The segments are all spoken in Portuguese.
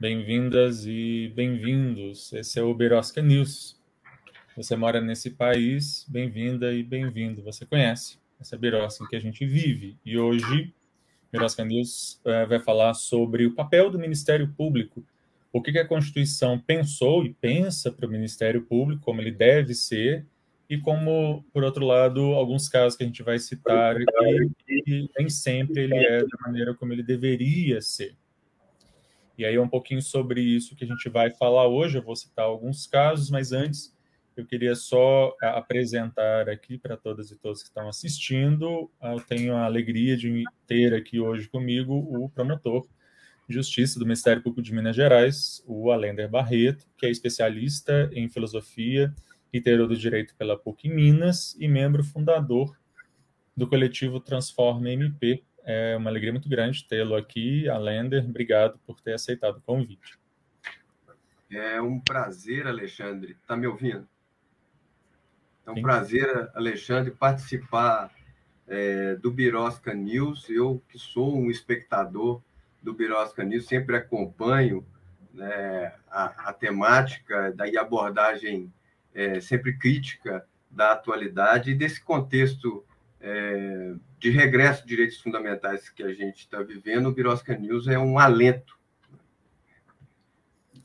bem-vindas e bem-vindos. Esse é o Berosca News. Você mora nesse país, bem-vinda e bem-vindo. Você conhece essa Berosca em que a gente vive. E hoje, Berosca News uh, vai falar sobre o papel do Ministério Público, o que, que a Constituição pensou e pensa para o Ministério Público, como ele deve ser, e como, por outro lado, alguns casos que a gente vai citar aqui, e nem sempre ele é da maneira como ele deveria ser. E aí é um pouquinho sobre isso que a gente vai falar hoje. Eu vou citar alguns casos, mas antes eu queria só apresentar aqui para todas e todos que estão assistindo. Eu tenho a alegria de ter aqui hoje comigo o promotor de Justiça do Ministério Público de Minas Gerais, o Alender Barreto, que é especialista em filosofia e teoria do direito pela PUC Minas e membro fundador do coletivo Transforma MP, é uma alegria muito grande tê-lo aqui, Alender. Obrigado por ter aceitado o convite. É um prazer, Alexandre. Está me ouvindo? É um Sim. prazer, Alexandre, participar é, do Birosca News. Eu, que sou um espectador do Birosca News, sempre acompanho né, a, a, temática, daí a abordagem é, sempre crítica da atualidade e desse contexto é, de regresso de direitos fundamentais que a gente está vivendo, o Birosca News é um alento.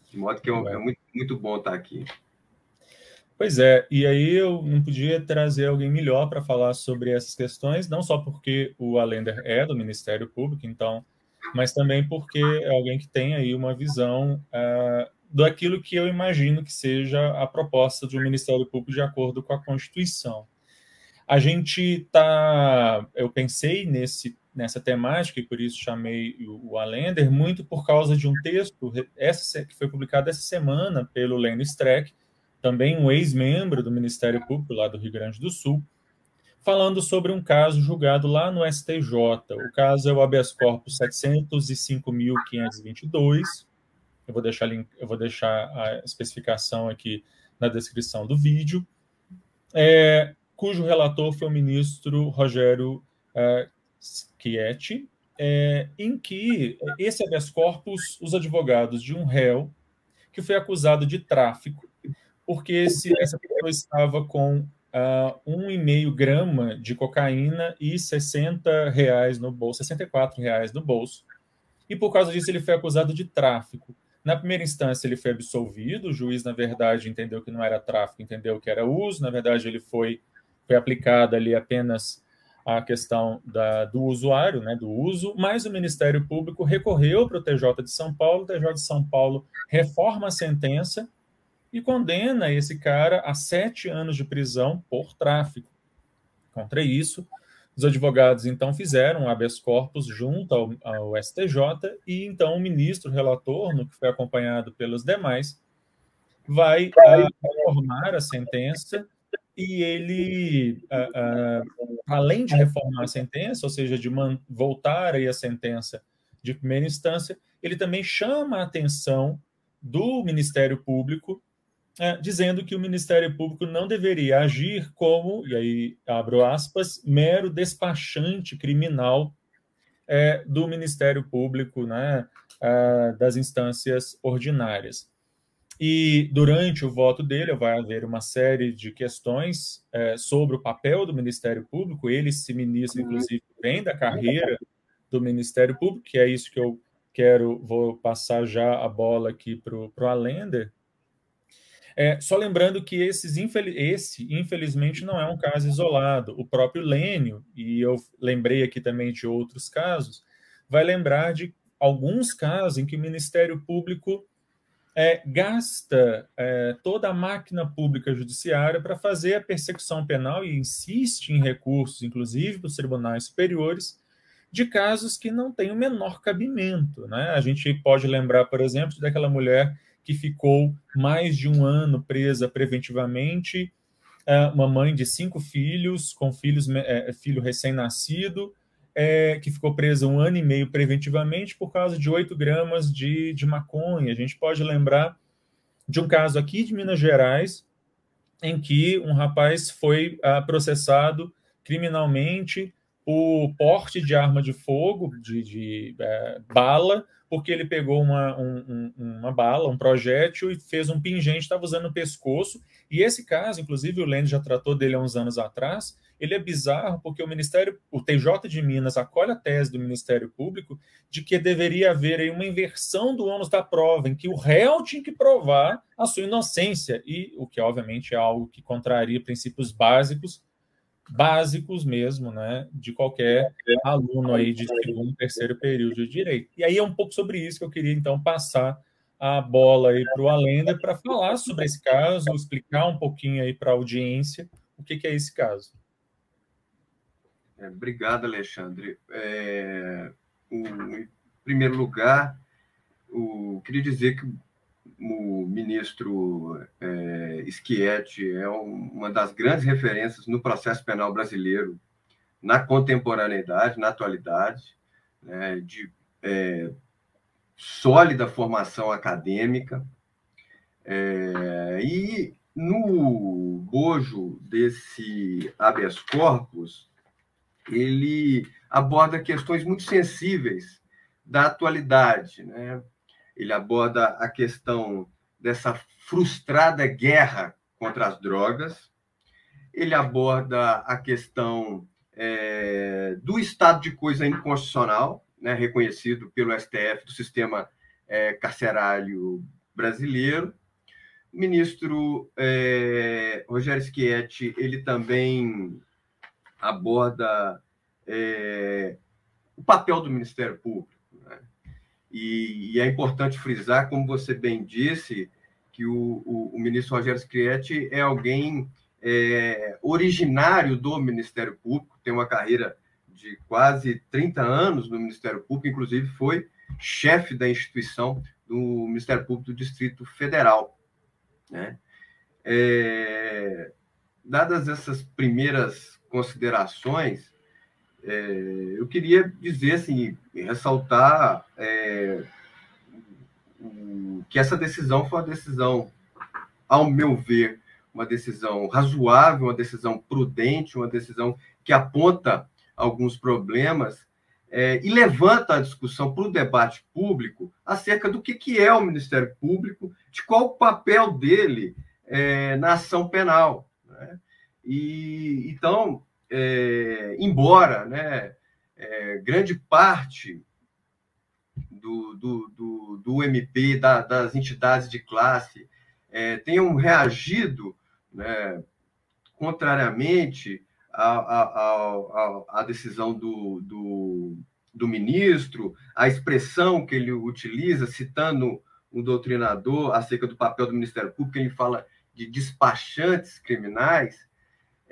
De modo que é, é muito, muito bom estar aqui. Pois é, e aí eu não podia trazer alguém melhor para falar sobre essas questões, não só porque o Alender é do Ministério Público, então, mas também porque é alguém que tem aí uma visão uh, daquilo que eu imagino que seja a proposta do Ministério Público de acordo com a Constituição. A gente tá, eu pensei nesse nessa temática e por isso chamei o, Alender muito por causa de um texto essa que foi publicado essa semana pelo Leno Streck, também um ex-membro do Ministério Público lá do Rio Grande do Sul, falando sobre um caso julgado lá no STJ. O caso é o habeas corpus 705.522. Eu vou deixar eu vou deixar a especificação aqui na descrição do vídeo. É, cujo relator foi o ministro Rogério uh, Schietti, é, em que esse habeas corpus, os advogados de um réu que foi acusado de tráfico, porque esse, essa pessoa estava com uh, 1,5 grama de cocaína e 60 reais no bolso, 64 reais no bolso, e por causa disso ele foi acusado de tráfico. Na primeira instância, ele foi absolvido, o juiz, na verdade, entendeu que não era tráfico, entendeu que era uso, na verdade, ele foi foi aplicada ali apenas a questão da, do usuário, né, do uso, mas o Ministério Público recorreu para o TJ de São Paulo, o TJ de São Paulo reforma a sentença e condena esse cara a sete anos de prisão por tráfico. Contra isso, os advogados então fizeram um habeas corpus junto ao, ao STJ e então o ministro relator, no que foi acompanhado pelos demais, vai uh, reformar a sentença e ele, uh, uh, além de reformar a sentença, ou seja, de voltar aí a sentença de primeira instância, ele também chama a atenção do Ministério Público, uh, dizendo que o Ministério Público não deveria agir como, e aí abro aspas, mero despachante criminal é, do Ministério Público, né, das instâncias ordinárias. E durante o voto dele vai haver uma série de questões é, sobre o papel do Ministério Público. Ele, esse ministro, uhum. inclusive, vem da carreira do Ministério Público, que é isso que eu quero, vou passar já a bola aqui para o Alender. É, só lembrando que esses, esse, infelizmente, não é um caso isolado. O próprio Lênio, e eu lembrei aqui também de outros casos, vai lembrar de alguns casos em que o Ministério Público é, gasta é, toda a máquina pública judiciária para fazer a persecução penal e insiste em recursos, inclusive para os tribunais superiores, de casos que não têm o menor cabimento. Né? A gente pode lembrar, por exemplo, daquela mulher que ficou mais de um ano presa preventivamente, é, uma mãe de cinco filhos, com filhos, é, filho recém-nascido, é, que ficou presa um ano e meio preventivamente por causa de 8 gramas de, de maconha. A gente pode lembrar de um caso aqui de Minas Gerais, em que um rapaz foi uh, processado criminalmente por porte de arma de fogo, de, de uh, bala, porque ele pegou uma, um, um, uma bala, um projétil e fez um pingente, estava usando no pescoço. E esse caso, inclusive, o Lênin já tratou dele há uns anos atrás, ele é bizarro porque o Ministério, o TJ de Minas acolhe a tese do Ministério Público de que deveria haver aí uma inversão do ônus da prova, em que o réu tinha que provar a sua inocência, e o que obviamente é algo que contraria princípios básicos, básicos mesmo, né, de qualquer aluno aí de segundo, terceiro período de direito. E aí é um pouco sobre isso que eu queria então passar a bola aí para o Alenda para falar sobre esse caso, explicar um pouquinho aí para a audiência o que, que é esse caso. É, obrigado, Alexandre. É, em primeiro lugar, o, queria dizer que o ministro é, Schietti é uma das grandes referências no processo penal brasileiro, na contemporaneidade, na atualidade, né, de é, sólida formação acadêmica. É, e no bojo desse habeas corpus, ele aborda questões muito sensíveis da atualidade. Né? Ele aborda a questão dessa frustrada guerra contra as drogas, ele aborda a questão é, do estado de coisa inconstitucional, né, reconhecido pelo STF, do sistema é, carcerário brasileiro. O ministro é, Rogério Schietti, ele também aborda é, o papel do Ministério Público. Né? E, e, é importante frisar, como você bem disse, que o, o, o ministro Rogério Scrietti é alguém é, originário do Ministério Público, tem uma carreira de quase 30 anos no Ministério Público, inclusive foi chefe da instituição do Ministério Público do Distrito Federal. Né? É, dadas essas primeiras considerações, é, eu queria dizer assim, ressaltar é, que essa decisão foi uma decisão, ao meu ver, uma decisão razoável, uma decisão prudente, uma decisão que aponta alguns problemas é, e levanta a discussão para o debate público acerca do que, que é o Ministério Público, de qual o papel dele é, na ação penal. Né? E então, é, embora né, é, grande parte do, do, do, do MP, da, das entidades de classe, é, tenham reagido né, contrariamente à, decisão do, do, do ministro, a expressão que ele utiliza, citando um doutrinador acerca do papel do Ministério Público, ele fala de despachantes criminais,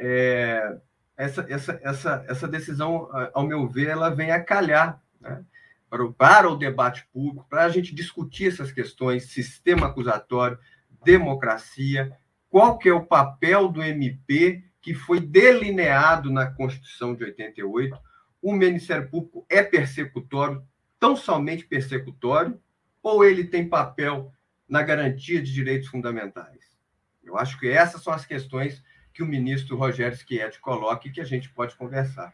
é, essa, essa, essa, essa decisão, ao meu ver, ela vem a calhar né, para, o, para o debate público, para a gente discutir essas questões, sistema acusatório, democracia, qual que é o papel do MP que foi delineado na Constituição de 88. O Ministério Público é persecutório, tão somente persecutório, ou ele tem papel na garantia de direitos fundamentais? Eu acho que essas são as questões que o ministro Rogério Schietti coloque e que a gente pode conversar.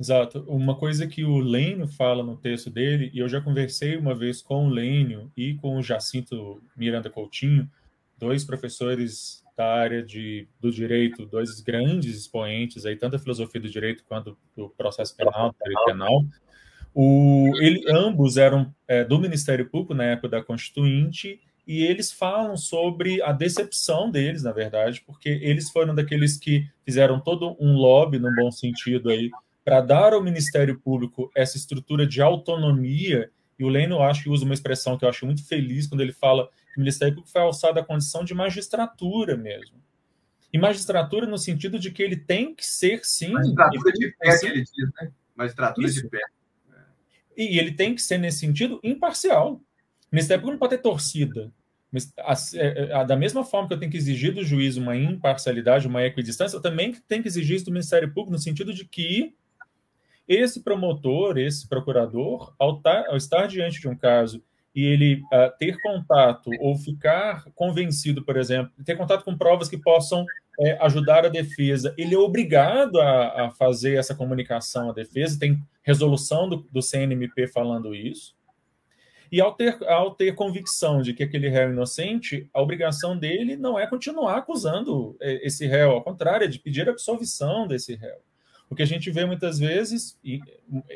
Exato. Uma coisa que o Lênio fala no texto dele, e eu já conversei uma vez com o Lênio e com o Jacinto Miranda Coutinho, dois professores da área de, do direito, dois grandes expoentes aí, tanto da filosofia do direito quanto do processo penal, do direito penal. O, ele, ambos eram é, do Ministério Público na época da Constituinte e eles falam sobre a decepção deles, na verdade, porque eles foram daqueles que fizeram todo um lobby, num bom sentido aí, para dar ao Ministério Público essa estrutura de autonomia E o Lênin, eu acho que usa uma expressão que eu acho muito feliz quando ele fala que o Ministério Público foi alçado à condição de magistratura mesmo. E magistratura no sentido de que ele tem que ser, sim... Magistratura de pé, que ele diz, né? Magistratura Isso. de pé. E ele tem que ser, nesse sentido, imparcial. O Ministério Público não pode ter torcida. É, é, da mesma forma que eu tenho que exigir do juiz uma imparcialidade, uma equidistância, eu também tenho que exigir isso do Ministério Público, no sentido de que esse promotor, esse procurador, ao, ao estar diante de um caso e ele uh, ter contato ou ficar convencido, por exemplo, ter contato com provas que possam é, ajudar a defesa, ele é obrigado a, a, fazer essa comunicação à defesa, tem resolução do, do CNMP falando isso. E ao ter, ao ter convicção de que aquele réu é inocente, a obrigação dele não é continuar acusando é, esse réu, ao contrário, é de pedir absolvição desse réu. O que a gente vê muitas vezes, e,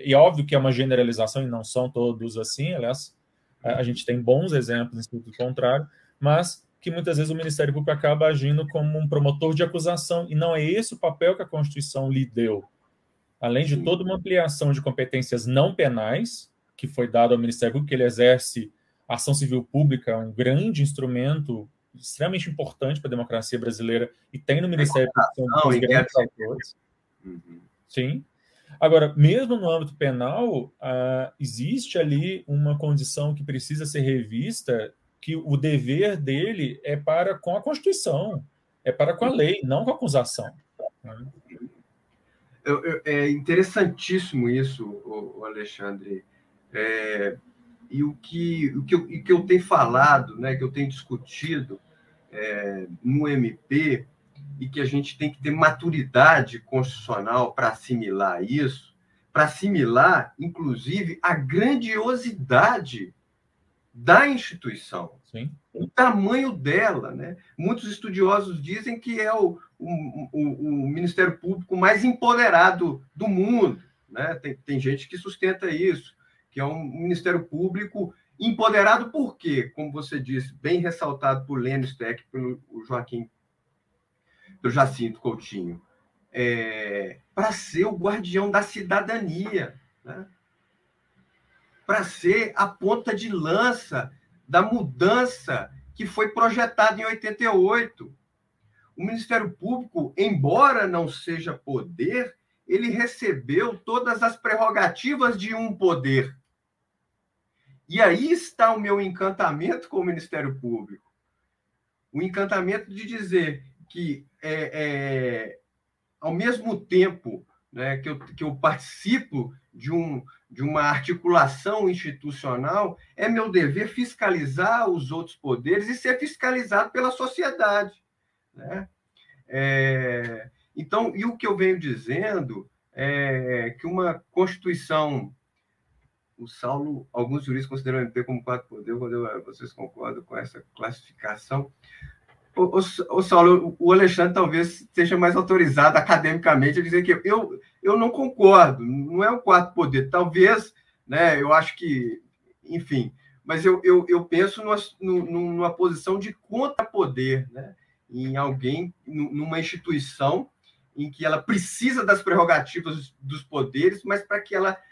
e óbvio que é uma generalização e não são todos assim, aliás, a, a gente tem bons exemplos em sentido contrário, mas que muitas vezes o Ministério Público acaba agindo como um promotor de acusação, e não é esse o papel que a Constituição lhe deu. Além de toda uma ampliação de competências não penais, que foi dado ao Ministério Público, que ele exerce ação civil pública, um grande instrumento extremamente importante para a democracia brasileira, e tem no Ministério Público grandes autores. Uhum. Sim. Agora, mesmo no âmbito penal, uh, existe ali uma condição que precisa ser revista, que o dever dele é para com a Constituição, é para com a lei, não com a acusação. Né? É interessantíssimo isso, Alexandre. É, e o que, o, que eu, o que eu tenho falado, né, que eu tenho discutido é, no MP, e que a gente tem que ter maturidade constitucional para assimilar isso, para assimilar, inclusive, a grandiosidade da instituição, Sim. o tamanho dela. Né? Muitos estudiosos dizem que é o, o, o, o Ministério Público mais empoderado do mundo. Né? Tem, tem gente que sustenta isso que é um Ministério Público empoderado por quê? Como você disse, bem ressaltado por Lênin Steck, pelo Joaquim, pelo Jacinto Coutinho, é, para ser o guardião da cidadania, né? para ser a ponta de lança da mudança que foi projetada em 88. O Ministério Público, embora não seja poder, ele recebeu todas as prerrogativas de um poder. E aí está o meu encantamento com o Ministério Público. O encantamento de dizer que, é, é, ao mesmo tempo né, que, eu, que eu participo de, um, de uma articulação institucional, é meu dever fiscalizar os outros poderes e ser fiscalizado pela sociedade. Né? É, então, e o que eu venho dizendo é que uma Constituição o Saulo, alguns juristas consideram o MP como quatro poder, vocês concordam com essa classificação? O, o, o, Saulo, o Alexandre talvez seja mais autorizado academicamente a dizer que eu, eu não concordo, não é o quarto poder. Talvez, né, eu acho que, enfim, mas eu, eu, eu penso numa, numa posição de contrapoder, né, em alguém, numa instituição em que ela precisa das prerrogativas dos poderes, mas para que ela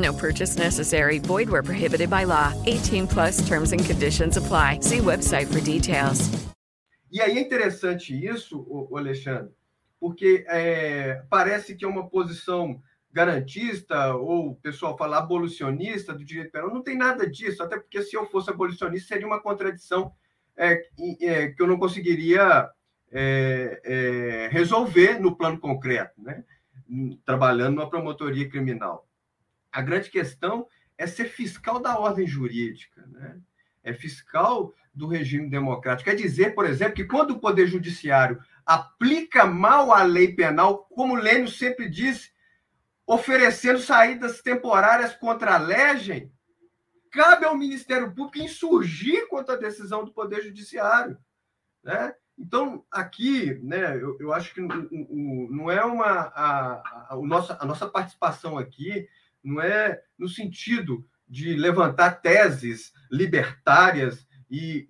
No purchase necessary. Void where prohibited by law. 18 plus terms and conditions apply. See website for details. E aí é interessante isso, o Alexandre, porque é, parece que é uma posição garantista, ou o pessoal fala abolicionista do direito penal. Não tem nada disso, até porque se eu fosse abolicionista seria uma contradição é, é, que eu não conseguiria é, é, resolver no plano concreto, né? trabalhando numa promotoria criminal. A grande questão é ser fiscal da ordem jurídica, né? é fiscal do regime democrático. Quer dizer, por exemplo, que quando o Poder Judiciário aplica mal a lei penal, como Lênio sempre diz, oferecendo saídas temporárias contra a legem, cabe ao Ministério Público insurgir contra a decisão do Poder Judiciário. Né? Então, aqui, né, eu, eu acho que não é uma. A, a, a nossa participação aqui não é no sentido de levantar teses libertárias e,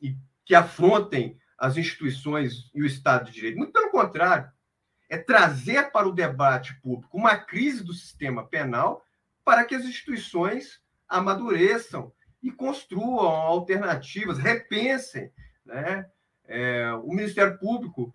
e, e que afrontem as instituições e o Estado de Direito. Muito pelo contrário, é trazer para o debate público uma crise do sistema penal para que as instituições amadureçam e construam alternativas, repensem. Né? É, o Ministério Público,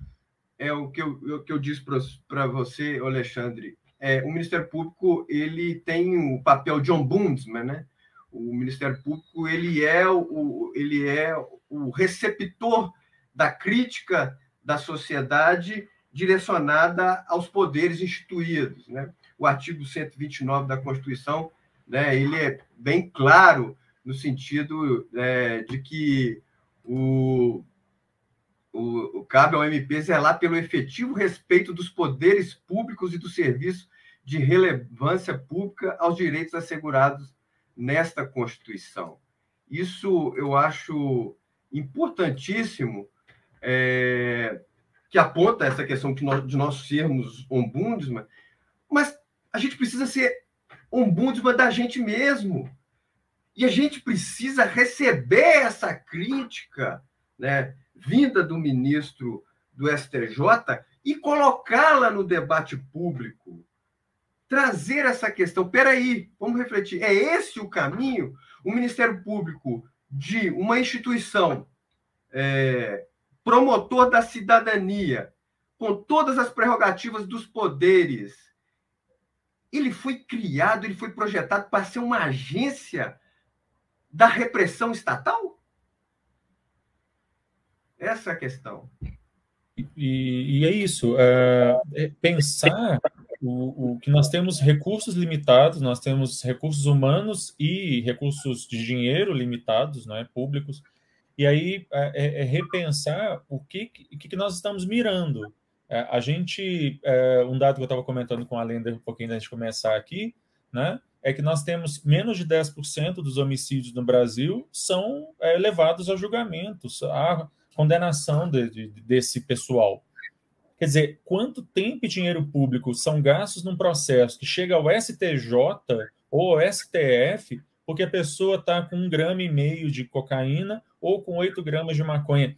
é o que eu, o que eu disse para você, Alexandre, é, o Ministério Público ele tem o papel de ombudsman, né? O Ministério Público ele é o, ele é o receptor da crítica da sociedade direcionada aos poderes instituídos. Né? O artigo 129 da Constituição né, ele é bem claro no sentido é, de que o, o, o, cabe ao MP zelar pelo efetivo respeito dos poderes públicos e do serviço de relevância pública aos direitos assegurados nesta Constituição. Isso eu acho importantíssimo é, que aponta essa questão de nós, de nós sermos ombudsman, mas a gente precisa ser ombudsman da gente mesmo. E a gente precisa receber essa crítica né, vinda do ministro do STJ e colocá-la no debate público. Trazer essa questão. Peraí, vamos refletir. É esse o caminho? O Ministério Público de uma instituição é, promotor da cidadania, com todas as prerrogativas dos poderes, ele foi criado, ele foi projetado para ser uma agência da repressão estatal? Essa é a questão. E, e é isso. É, é pensar o, o, que nós temos recursos limitados, nós temos recursos humanos e recursos de dinheiro limitados, não é, públicos. E aí é, é, é repensar o que, que, que nós estamos mirando. É, a gente, é, um dado que eu estava comentando com a Lenda um pouquinho antes de começar aqui, né, é que nós temos menos de 10% dos homicídios no Brasil são é, levados a julgamentos, a condenação de, de, desse pessoal. Quer dizer, quanto tempo e dinheiro público são gastos num processo que chega ao STJ ou ao STF porque a pessoa está com um grama e meio de cocaína ou com oito gramas de maconha.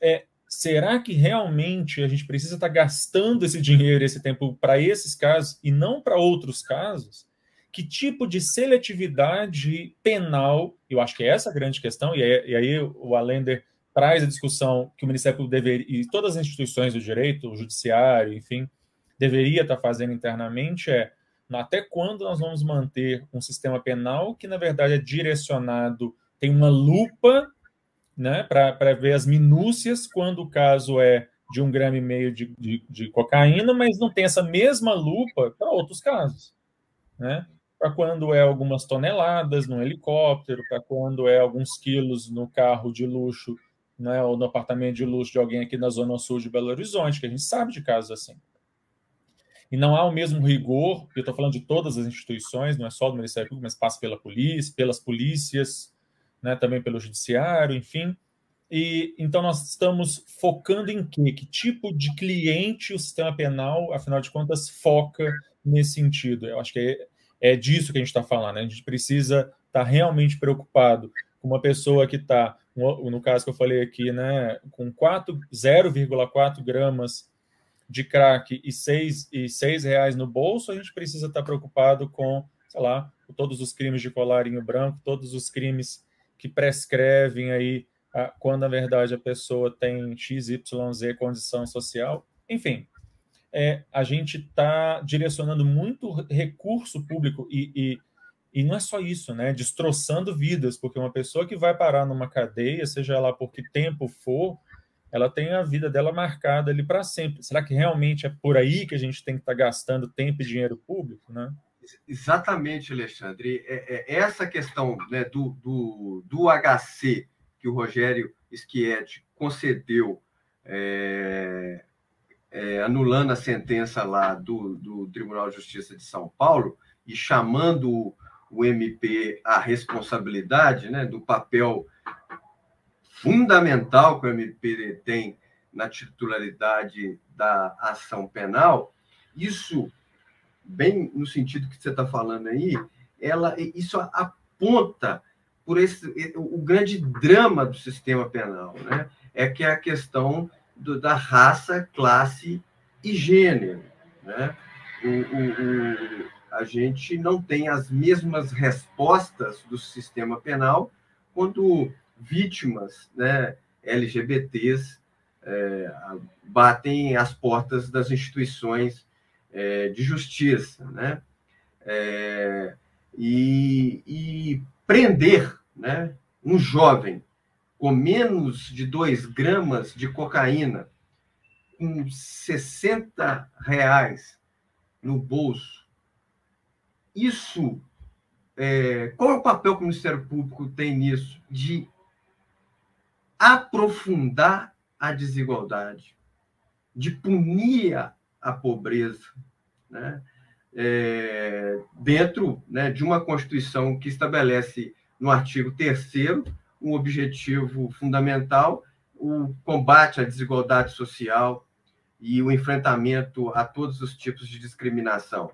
É, será que realmente a gente precisa estar tá gastando esse dinheiro, esse tempo para esses casos e não para outros casos? Que tipo de seletividade penal? Eu acho que é essa a grande questão, e, e aí o Allender traz a discussão que o Ministério Público deveria, e todas as instituições do direito, o judiciário, enfim, deveria estar tá fazendo internamente é até quando nós vamos manter um sistema penal que, na verdade, é direcionado, tem uma lupa né, para ver as minúcias quando o caso é de um grama e meio de, de, de cocaína, mas não tem essa mesma lupa para outros casos. Né? Para quando é algumas toneladas no helicóptero, para quando é alguns quilos no carro de luxo, né, ou no apartamento de luxo de alguém aqui na Zona Sul de Belo Horizonte, que a gente sabe de casos assim e não há o mesmo rigor, eu estou falando de todas as instituições, não é só do Ministério Público, mas passa pela polícia, pelas polícias, né, também pelo judiciário, enfim. E então nós estamos focando em quê? Que tipo de cliente o sistema penal, afinal de contas, foca nesse sentido? Eu acho que é, é disso que a gente está falando. Né? A gente precisa estar tá realmente preocupado com uma pessoa que está, no caso que eu falei aqui, né, com 0,4 gramas de crack e seis, e seis reais no bolso, a gente precisa estar preocupado com, sei lá, todos os crimes de colarinho branco, todos os crimes que prescrevem aí quando, na verdade, a pessoa tem XYZ condição social. Enfim, é, a gente está direcionando muito recurso público e, e, e, não é só isso, né? Destroçando vidas, porque uma pessoa que vai parar numa cadeia, seja lá por que tempo for, ela tem a vida dela marcada ali para sempre. Será que realmente é por aí que a gente tem que estar tá gastando tempo e dinheiro público, né? Exatamente, Alexandre. É, é essa questão né, do, do, do HC que o Rogério Schietti concedeu, é, é, anulando a sentença lá do, do Tribunal de Justiça de São Paulo e chamando o MP a responsabilidade né, do papel fundamental que o MP tem na titularidade da ação penal, isso, bem no sentido que você está falando aí, ela, isso aponta por esse, o grande drama do sistema penal, né? é que é a questão do, da raça, classe e gênero. Né? O, o, a gente não tem as mesmas respostas do sistema penal quando vítimas né, LGBTs é, batem as portas das instituições é, de justiça. Né? É, e, e, prender né, um jovem com menos de 2 gramas de cocaína, com 60 reais no bolso, isso, é, qual é o papel que o Ministério Público tem nisso? De aprofundar a desigualdade, de punir a pobreza, né? É, dentro né, de uma Constituição que estabelece no artigo 3 um objetivo fundamental, o combate à desigualdade social e o enfrentamento a todos os tipos de discriminação.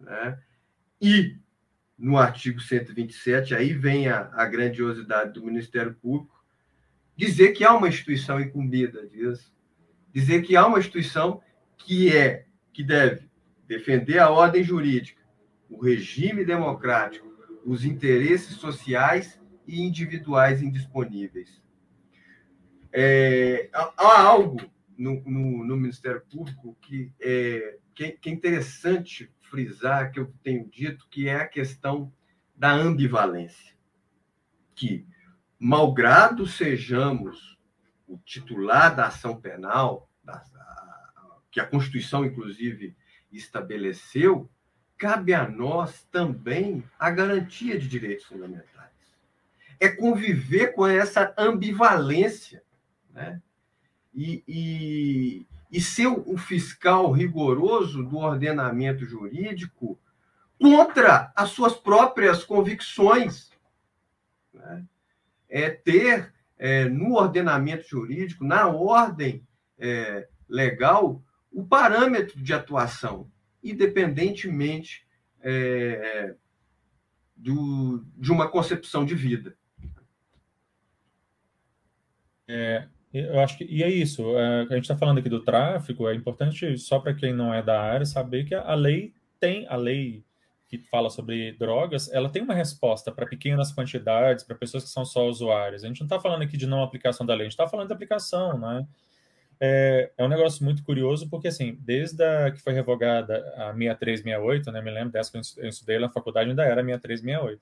Né? E, no artigo 127, aí vem a, a grandiosidade do Ministério Público, dizer que há uma instituição incumbida disso, dizer que há uma instituição que é, que deve defender a ordem jurídica, o regime democrático, os interesses sociais e individuais indisponíveis. É, há algo no, no, no, Ministério Público que é, que, que é interessante frisar, que eu tenho dito, que é a questão da ambivalência. Que, malgrado sejamos o titular da ação penal, da, que a Constituição, inclusive, estabeleceu, cabe a nós também a garantia de direitos fundamentais. É conviver com essa ambivalência, né? E, e, e ser o fiscal rigoroso do ordenamento jurídico contra as suas próprias convicções. Né? É ter é, no ordenamento jurídico, na ordem é, legal, o parâmetro de atuação, independentemente é, do, de uma concepção de vida. É, eu acho que e é isso. É, a gente está falando aqui do tráfico. É importante só para quem não é da área saber que a lei tem a lei que fala sobre drogas, ela tem uma resposta para pequenas quantidades, para pessoas que são só usuários. A gente não está falando aqui de não aplicação da lei, a gente está falando de aplicação, né? É, é, um negócio muito curioso, porque, assim, desde a, que foi revogada a 6368, né, me lembro dessa que eu estudei na faculdade, ainda era 6368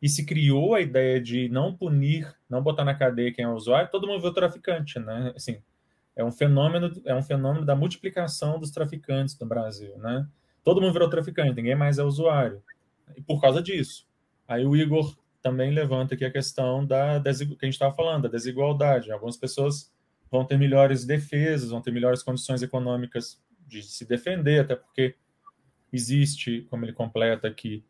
e se criou a ideia de não punir, não botar na cadeia quem é usuário, todo mundo viu traficante, né? Assim, é um fenômeno, é um fenômeno da multiplicação dos traficantes no Brasil, né? Todo mundo virou traficante, ninguém mais é usuário. E por causa disso. Aí o Igor também levanta aqui a questão da que a gente estava falando, da desigualdade. Algumas pessoas vão ter melhores defesas, vão ter melhores condições econômicas de se defender, até porque existe, como ele completa aqui,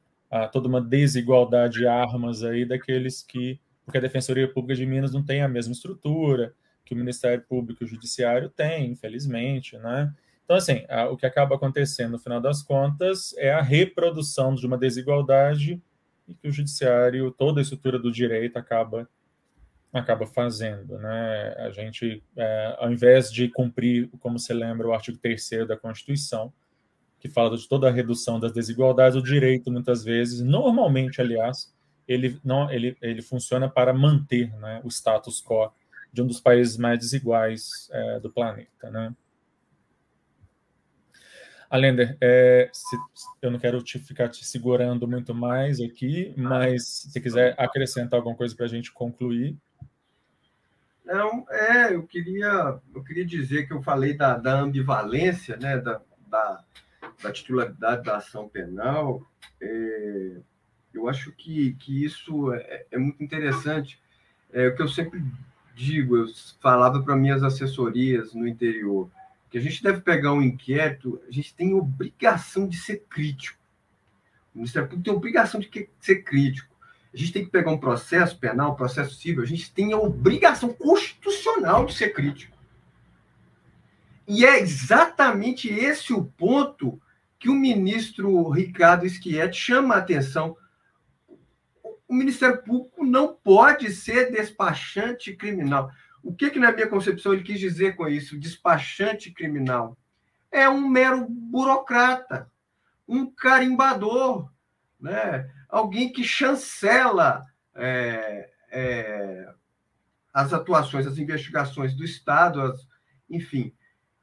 toda uma desigualdade de armas aí daqueles que, porque a Defensoria Pública de Minas não tem a mesma estrutura que o Ministério Público e o Judiciário têm, infelizmente, né? Então, assim, a, o que acaba acontecendo no final das contas é a reprodução de uma desigualdade e que o Judiciário, toda a estrutura do direito acaba acaba fazendo, né? A gente, é, ao invés de cumprir, como se lembra, o artigo 3 da Constituição, que fala de toda a redução das desigualdades, o direito, muitas vezes, normalmente, aliás, ele, não, ele, ele funciona para manter né, o status quo de um dos países mais desiguais é, do planeta. Né? Alender, é, se, eu não quero te ficar te segurando muito mais aqui, mas se quiser acrescentar alguma coisa para a gente concluir. Não, é, eu queria, eu queria dizer que eu falei da, da ambivalência, né, da, da, da titularidade da ação penal, é, eu acho que, que isso é, é muito interessante. É o que eu sempre digo, eu falava para minhas assessorias no interior, que a gente deve pegar um inquérito, a gente tem obrigação de ser crítico. O Ministério Público tem obrigação de ser crítico. A gente tem que pegar um processo penal, um processo civil, a gente tem a obrigação constitucional de ser crítico. E é exatamente esse o ponto que o ministro Ricardo Schietti chama a atenção. O Ministério Público não pode ser despachante criminal. O que, que, na minha concepção, ele quis dizer com isso? Despachante criminal. É um mero burocrata, um carimbador, né? alguém que chancela é, é, as atuações, as investigações do Estado, as, enfim,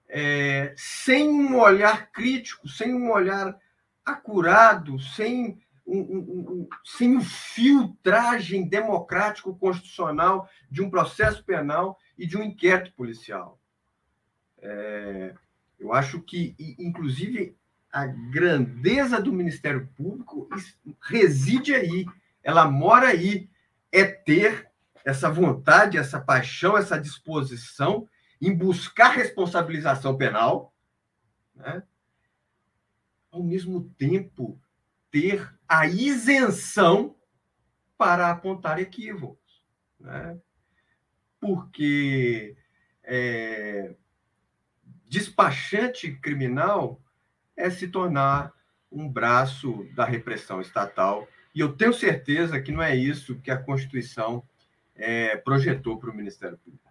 é, sem um olhar crítico, sem um olhar acurado, sem um, um, um, sem filtragem democrático constitucional de um processo penal e de um inquérito policial. É, eu acho que, inclusive, a grandeza do Ministério Público reside aí, ela mora aí, é ter essa vontade, essa paixão, essa disposição em buscar responsabilização penal, né? ao mesmo tempo ter a isenção para apontar equívocos. Né? Porque é, despachante criminal é se tornar um braço da repressão estatal. E eu tenho certeza que não é isso que a Constituição é, projetou para o Ministério Público.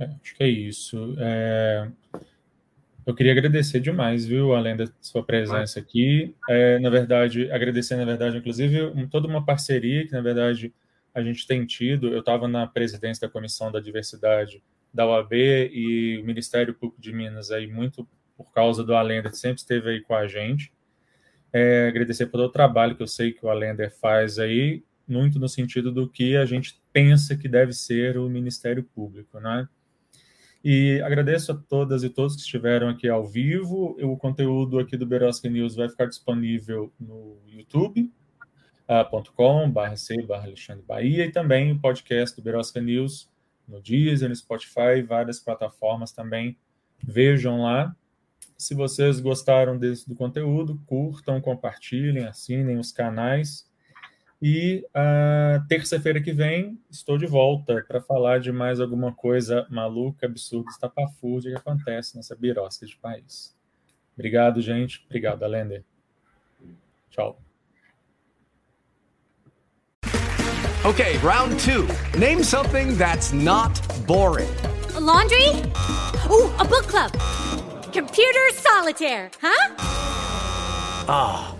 É, acho que é isso. É... Eu queria agradecer demais, viu, além da sua presença aqui. É, na verdade, agradecer, na verdade, inclusive, um, toda uma parceria que, na verdade, a gente tem tido. Eu estava na presidência da Comissão da Diversidade da OAB e o Ministério Público de Minas aí muito por causa do Alenda, que sempre esteve aí com a gente. É, agradecer por todo o trabalho que eu sei que o Alender faz aí, muito no sentido do que a gente pensa que deve ser o Ministério Público, né? E agradeço a todas e todos que estiveram aqui ao vivo. O conteúdo aqui do Berosca News vai ficar disponível no youtube.com uh, c Alexandre Bahia e também o podcast do Berosca News no Deezer, no Spotify, várias plataformas também. Vejam lá. Se vocês gostaram desse, do conteúdo, curtam, compartilhem, assinem os canais. E a terça-feira que vem estou de volta para falar de mais alguma coisa maluca, absurda, estapafúrdia que acontece nessa birosca de país. Obrigado, gente. Obrigado, Alender. Tchau. Okay, round two. Name something that's not boring. A laundry? Ooh, a book club. Computer solitaire, huh? Ah, oh,